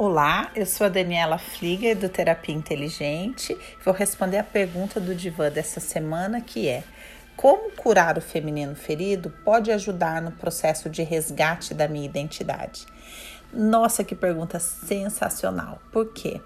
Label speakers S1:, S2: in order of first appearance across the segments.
S1: Olá, eu sou a Daniela Flieger do Terapia Inteligente. Vou responder a pergunta do divã dessa semana que é: como curar o feminino ferido pode ajudar no processo de resgate da minha identidade? Nossa, que pergunta sensacional. Por quê?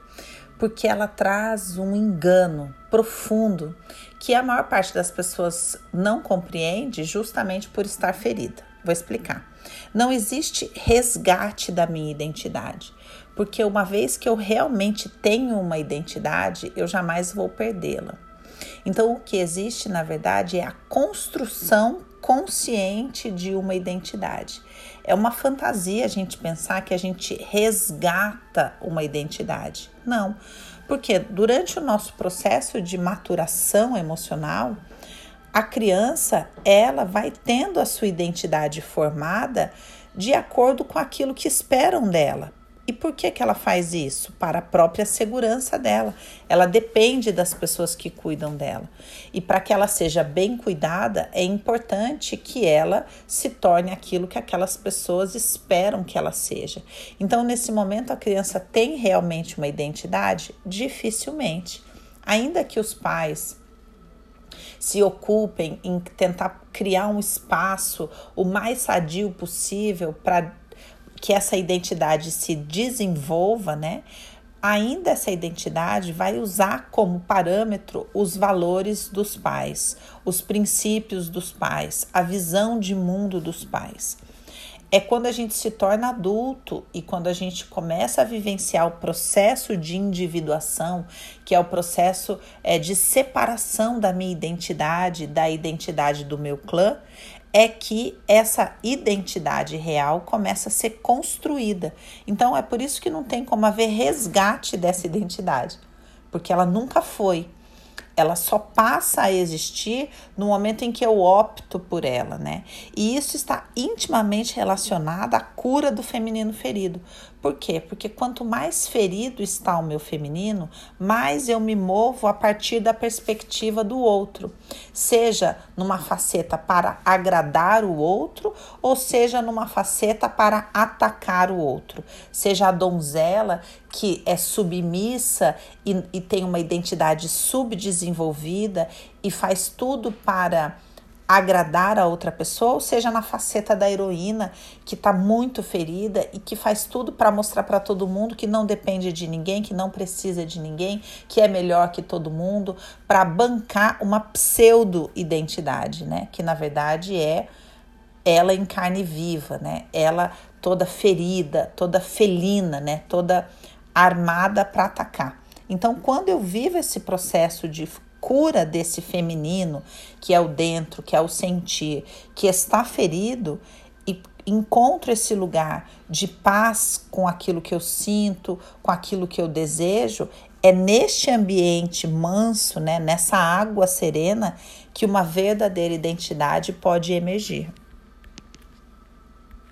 S1: Porque ela traz um engano profundo que a maior parte das pessoas não compreende justamente por estar ferida. Vou explicar. Não existe resgate da minha identidade, porque uma vez que eu realmente tenho uma identidade, eu jamais vou perdê-la. Então, o que existe, na verdade, é a construção consciente de uma identidade. É uma fantasia a gente pensar que a gente resgata uma identidade. Não, porque durante o nosso processo de maturação emocional, a criança ela vai tendo a sua identidade formada de acordo com aquilo que esperam dela. E por que, que ela faz isso? Para a própria segurança dela. Ela depende das pessoas que cuidam dela. E para que ela seja bem cuidada, é importante que ela se torne aquilo que aquelas pessoas esperam que ela seja. Então, nesse momento, a criança tem realmente uma identidade? Dificilmente. Ainda que os pais se ocupem em tentar criar um espaço o mais sadio possível para que essa identidade se desenvolva, né? Ainda essa identidade vai usar como parâmetro os valores dos pais, os princípios dos pais, a visão de mundo dos pais é quando a gente se torna adulto e quando a gente começa a vivenciar o processo de individuação, que é o processo é, de separação da minha identidade, da identidade do meu clã, é que essa identidade real começa a ser construída. Então é por isso que não tem como haver resgate dessa identidade, porque ela nunca foi ela só passa a existir no momento em que eu opto por ela, né? E isso está intimamente relacionado à cura do feminino ferido. Por quê? Porque quanto mais ferido está o meu feminino, mais eu me movo a partir da perspectiva do outro, seja numa faceta para agradar o outro, ou seja numa faceta para atacar o outro. Seja a donzela que é submissa e, e tem uma identidade subdesenvolvida e faz tudo para agradar a outra pessoa, ou seja na faceta da heroína que está muito ferida e que faz tudo para mostrar para todo mundo que não depende de ninguém, que não precisa de ninguém, que é melhor que todo mundo, para bancar uma pseudo-identidade, né? Que na verdade é ela em carne viva, né? Ela toda ferida, toda felina, né? Toda armada para atacar. Então, quando eu vivo esse processo de cura desse feminino, que é o dentro, que é o sentir, que está ferido e encontro esse lugar de paz com aquilo que eu sinto, com aquilo que eu desejo, é neste ambiente manso, né, nessa água serena, que uma verdadeira identidade pode emergir.